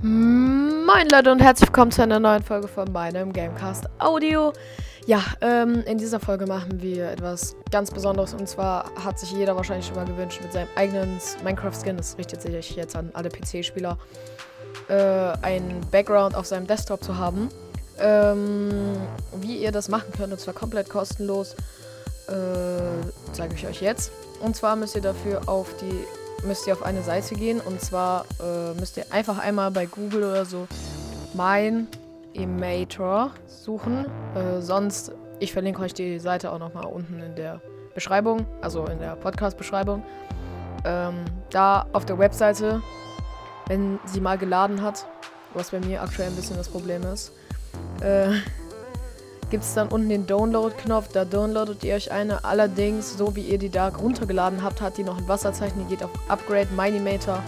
Moin Leute und herzlich willkommen zu einer neuen Folge von meinem Gamecast Audio. Ja, ähm, in dieser Folge machen wir etwas ganz Besonderes und zwar hat sich jeder wahrscheinlich schon mal gewünscht, mit seinem eigenen Minecraft-Skin, das richtet sich jetzt an alle PC-Spieler, äh, einen Background auf seinem Desktop zu haben. Ähm, wie ihr das machen könnt, und zwar komplett kostenlos, äh, zeige ich euch jetzt. Und zwar müsst ihr dafür auf die müsst ihr auf eine Seite gehen und zwar äh, müsst ihr einfach einmal bei Google oder so mein Emator suchen. Äh, sonst, ich verlinke euch die Seite auch nochmal unten in der Beschreibung, also in der Podcast-Beschreibung. Ähm, da auf der Webseite, wenn sie mal geladen hat, was bei mir aktuell ein bisschen das Problem ist, äh, gibt es dann unten den Download-Knopf. Da downloadet ihr euch eine. Allerdings, so wie ihr die da runtergeladen habt, hat die noch ein Wasserzeichen. Die geht auf Upgrade Minimator.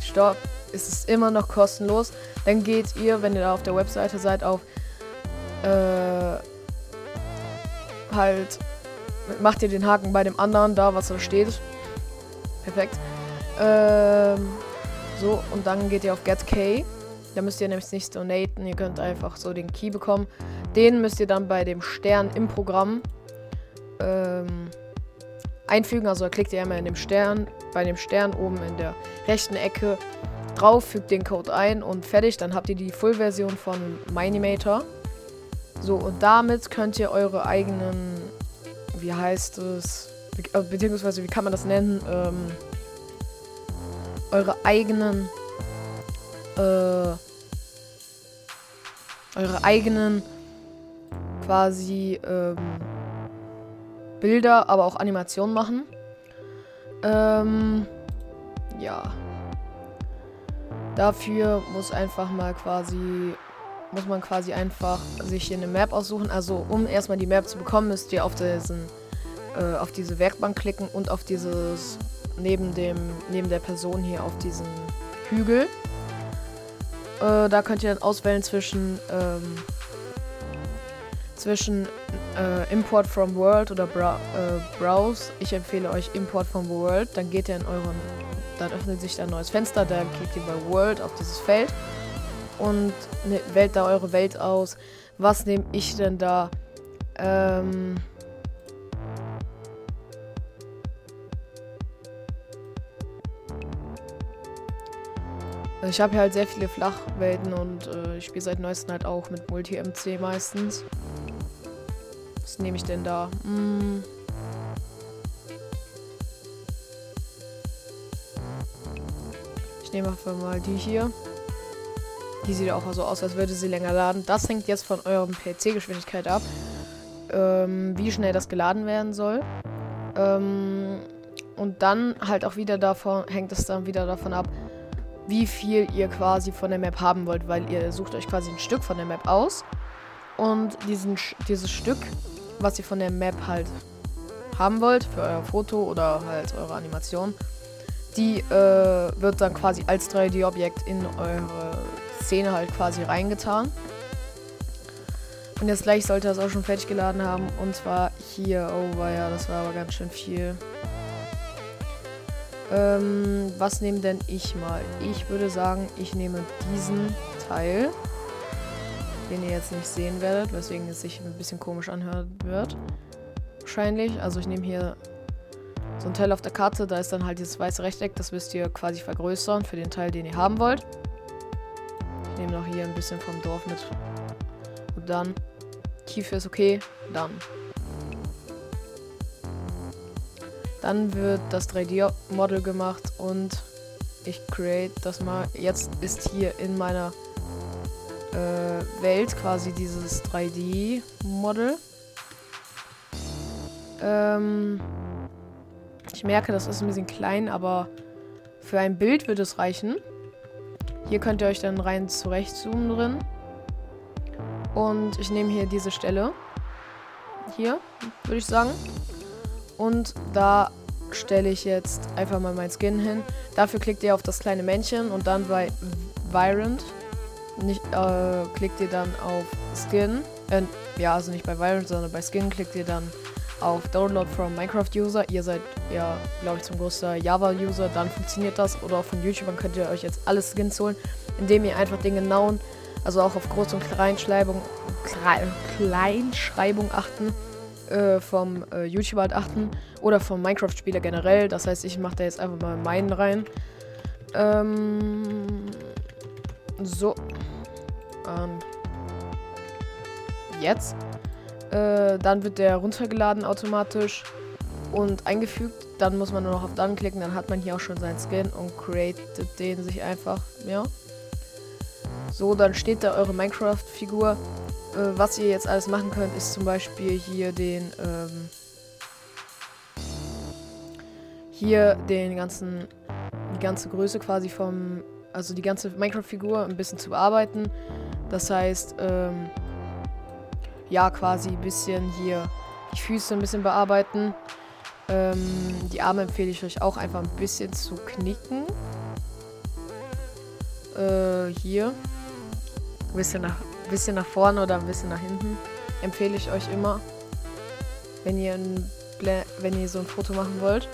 Stopp. Ist es immer noch kostenlos. Dann geht ihr, wenn ihr da auf der Webseite seid, auf äh, halt macht ihr den Haken bei dem anderen da, was da steht. Perfekt. Ähm, so, und dann geht ihr auf Get K. Da müsst ihr nämlich nicht donaten, ihr könnt einfach so den Key bekommen. Den müsst ihr dann bei dem Stern im Programm ähm, einfügen. Also klickt ihr einmal in dem Stern, bei dem Stern oben in der rechten Ecke drauf, fügt den Code ein und fertig. Dann habt ihr die Full-Version von Minimator. So, und damit könnt ihr eure eigenen, wie heißt es, äh, beziehungsweise wie kann man das nennen, ähm, eure eigenen, äh, eure eigenen quasi ähm, Bilder, aber auch Animationen machen. Ähm, ja. Dafür muss einfach mal quasi muss man quasi einfach sich hier eine Map aussuchen. Also um erstmal die Map zu bekommen, müsst ihr auf diesen äh, auf diese Werkbank klicken und auf dieses neben dem neben der Person hier auf diesen Hügel. Äh, da könnt ihr dann auswählen zwischen ähm, zwischen äh, Import from World oder Bra äh, Browse. Ich empfehle euch Import from World. Dann geht ihr in euren, dann öffnet sich da ein neues Fenster. Dann klickt ihr bei World auf dieses Feld und ne, wählt da eure Welt aus. Was nehme ich denn da? Ähm, ich habe hier halt sehr viele Flachwelten und äh, ich spiele seit neuestem halt auch mit Multi-MC meistens. Was nehme ich denn da? Hm. Ich nehme einfach mal die hier. Die sieht auch so aus, als würde sie länger laden. Das hängt jetzt von eurem PC-Geschwindigkeit ab. Ähm, wie schnell das geladen werden soll. Ähm, und dann halt auch wieder davon, hängt es dann wieder davon ab, wie viel ihr quasi von der Map haben wollt, weil ihr sucht euch quasi ein Stück von der Map aus. Und diesen, dieses Stück was ihr von der Map halt haben wollt, für euer Foto oder halt eure Animation, die äh, wird dann quasi als 3D-Objekt in eure Szene halt quasi reingetan. Und jetzt gleich sollte das auch schon fertig geladen haben. Und zwar hier. Oh, war ja, das war aber ganz schön viel. Ähm, was nehme denn ich mal? Ich würde sagen, ich nehme diesen Teil den ihr jetzt nicht sehen werdet, weswegen es sich ein bisschen komisch anhören wird. Wahrscheinlich. Also ich nehme hier so ein Teil auf der Karte, da ist dann halt dieses weiße Rechteck, das müsst ihr quasi vergrößern für den Teil, den ihr haben wollt. Ich nehme noch hier ein bisschen vom Dorf mit. Und dann, Tiefe ist okay, dann. Dann wird das 3D-Model gemacht und ich create das mal. Jetzt ist hier in meiner äh, Welt quasi dieses 3D-Model. Ähm, ich merke, das ist ein bisschen klein, aber für ein Bild wird es reichen. Hier könnt ihr euch dann rein zurecht zoomen drin. Und ich nehme hier diese Stelle. Hier, würde ich sagen. Und da stelle ich jetzt einfach mal mein Skin hin. Dafür klickt ihr auf das kleine Männchen und dann bei Virant nicht, äh, klickt ihr dann auf Skin. Äh, ja, also nicht bei Virus, sondern bei Skin klickt ihr dann auf Download from Minecraft User. Ihr seid ja, glaube ich, zum größten Java User. Dann funktioniert das. Oder auch von YouTubern könnt ihr euch jetzt alle Skins holen. indem ihr einfach den genauen, also auch auf Groß- und Kleinschreibung, Kleinschreibung achten, äh, vom äh, YouTuber halt achten oder vom Minecraft-Spieler generell. Das heißt, ich mache da jetzt einfach mal meinen rein. Ähm, so. Ähm, jetzt. Äh, dann wird der runtergeladen automatisch und eingefügt. Dann muss man nur noch auf Dann klicken, dann hat man hier auch schon seinen Skin und createt den sich einfach, ja. So, dann steht da eure Minecraft-Figur. Äh, was ihr jetzt alles machen könnt, ist zum Beispiel hier den, ähm, hier den ganzen, die ganze Größe quasi vom, also die ganze Minecraft-Figur ein bisschen zu bearbeiten. Das heißt, ähm, ja, quasi ein bisschen hier die Füße ein bisschen bearbeiten. Ähm, die Arme empfehle ich euch auch einfach ein bisschen zu knicken. Äh, hier. Ein bisschen nach, bisschen nach vorne oder ein bisschen nach hinten. Empfehle ich euch immer. Wenn ihr, ein wenn ihr so ein Foto machen wollt.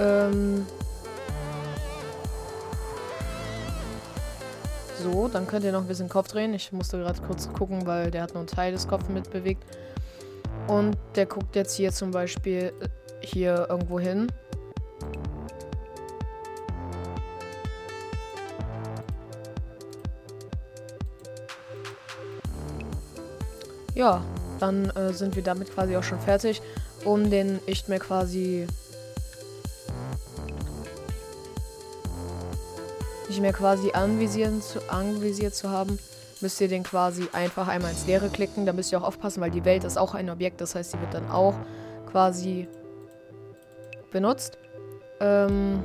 Ähm, So, dann könnt ihr noch ein bisschen Kopf drehen. Ich musste gerade kurz gucken, weil der hat nur einen Teil des Kopfes mitbewegt. Und der guckt jetzt hier zum Beispiel hier irgendwo hin. Ja, dann äh, sind wir damit quasi auch schon fertig, um den nicht mehr quasi nicht mehr quasi anvisieren zu, anvisiert zu haben, müsst ihr den quasi einfach einmal ins Leere klicken. Da müsst ihr auch aufpassen, weil die Welt ist auch ein Objekt. Das heißt, sie wird dann auch quasi benutzt. Ähm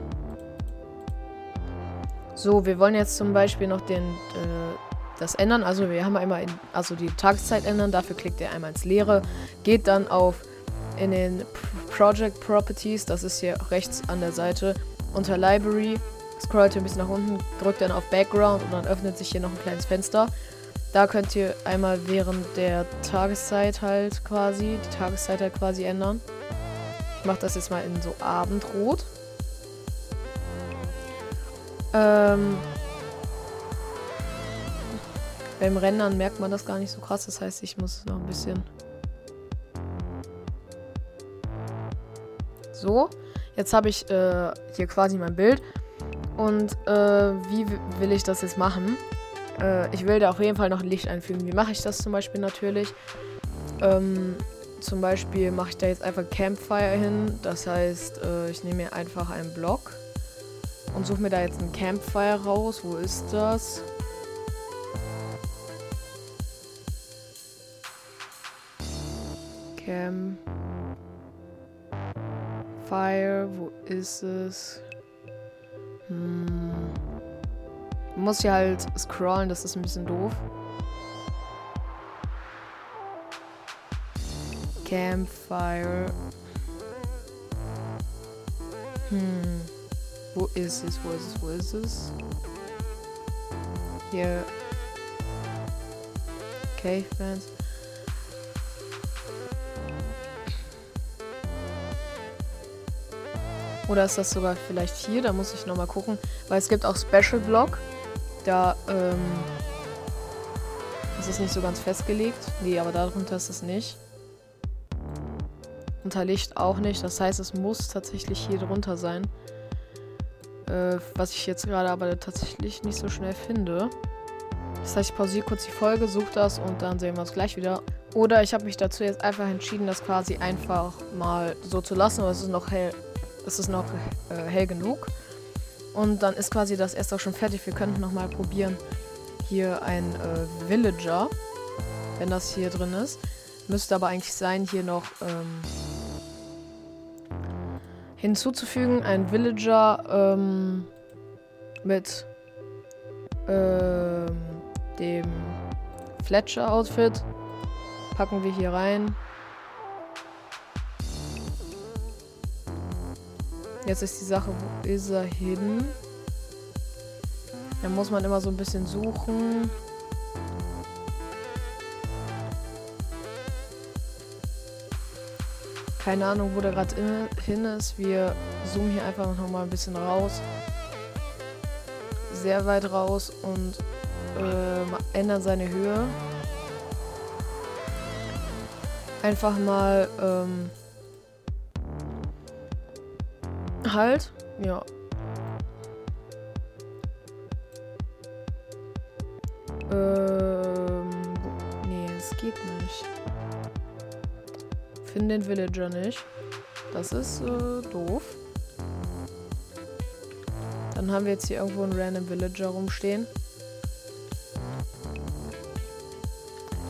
so, wir wollen jetzt zum Beispiel noch den, äh, das ändern. Also wir haben einmal in, also die Tageszeit ändern. Dafür klickt ihr einmal ins Leere. Geht dann auf in den Project Properties. Das ist hier rechts an der Seite unter Library scrollt ihr ein bisschen nach unten, drückt dann auf Background und dann öffnet sich hier noch ein kleines Fenster. Da könnt ihr einmal während der Tageszeit halt quasi, die Tageszeit halt quasi ändern. Ich mache das jetzt mal in so Abendrot. Ähm, beim Rendern merkt man das gar nicht so krass, das heißt, ich muss noch ein bisschen... So, jetzt habe ich äh, hier quasi mein Bild. Und äh, wie will ich das jetzt machen? Äh, ich will da auf jeden Fall noch Licht einfügen. Wie mache ich das zum Beispiel natürlich? Ähm, zum Beispiel mache ich da jetzt einfach Campfire hin. Das heißt, äh, ich nehme mir einfach einen Block und suche mir da jetzt ein Campfire raus. Wo ist das? Campfire, wo ist es? Hm. Muss hier halt scrollen, das ist ein bisschen doof. Campfire. Hm. Wo ist es? Wo ist es? Wo ist es? Hier. Cavemans. Oder ist das sogar vielleicht hier? Da muss ich nochmal gucken. Weil es gibt auch Special Block. Da, ähm, ist es nicht so ganz festgelegt. Nee, aber darunter ist es nicht. Unter Licht auch nicht. Das heißt, es muss tatsächlich hier drunter sein. Äh, was ich jetzt gerade aber tatsächlich nicht so schnell finde. Das heißt, ich pausiere kurz die Folge, suche das und dann sehen wir uns gleich wieder. Oder ich habe mich dazu jetzt einfach entschieden, das quasi einfach mal so zu lassen. Aber es ist noch hell es ist noch äh, hell genug. Und dann ist quasi das erst auch schon fertig. Wir könnten nochmal probieren, hier ein äh, Villager, wenn das hier drin ist. Müsste aber eigentlich sein, hier noch ähm, hinzuzufügen. Ein Villager ähm, mit ähm, dem Fletcher-Outfit. Packen wir hier rein. Jetzt ist die Sache, wo ist er hin? Da muss man immer so ein bisschen suchen. Keine Ahnung, wo der gerade hin ist. Wir zoomen hier einfach noch mal ein bisschen raus. Sehr weit raus und äh, ändern seine Höhe. Einfach mal ähm, halt. Ja. Ähm, nee, es geht nicht. Finde den Villager nicht. Das ist äh, doof. Dann haben wir jetzt hier irgendwo einen random Villager rumstehen.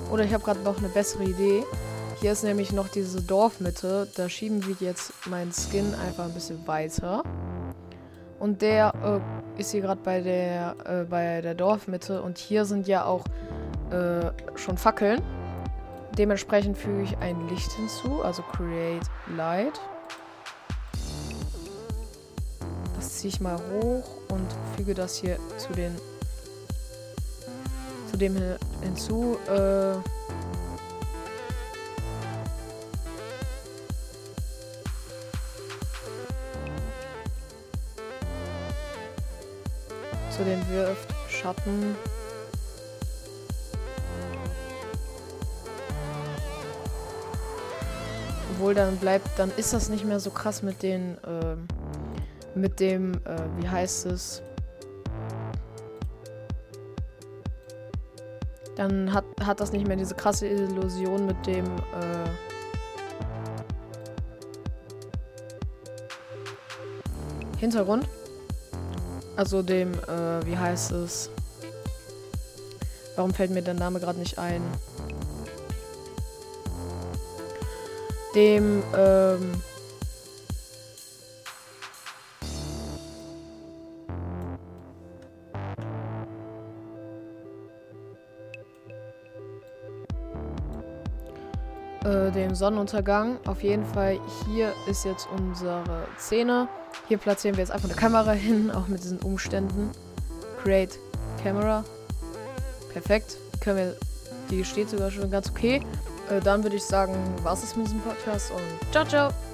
Oder ich habe gerade noch eine bessere Idee. Hier ist nämlich noch diese Dorfmitte. Da schieben wir jetzt meinen Skin einfach ein bisschen weiter. Und der äh, ist hier gerade bei der äh, bei der Dorfmitte. Und hier sind ja auch äh, schon Fackeln. Dementsprechend füge ich ein Licht hinzu, also Create Light. Das ziehe ich mal hoch und füge das hier zu den zu dem hinzu. Äh, zu den wirft Schatten. Dann bleibt, dann ist das nicht mehr so krass mit den, äh, mit dem, äh, wie heißt es? Dann hat, hat das nicht mehr diese krasse Illusion mit dem, äh, Hintergrund. Also dem, äh, wie heißt es? Warum fällt mir der Name gerade nicht ein? Dem ähm, äh, dem Sonnenuntergang. Auf jeden Fall, hier ist jetzt unsere Szene. Hier platzieren wir jetzt einfach eine Kamera hin, auch mit diesen Umständen. Create Camera. Perfekt. Können wir, die steht sogar schon ganz okay. Äh, dann würde ich sagen, was ist mit diesem Podcast und ciao, ciao.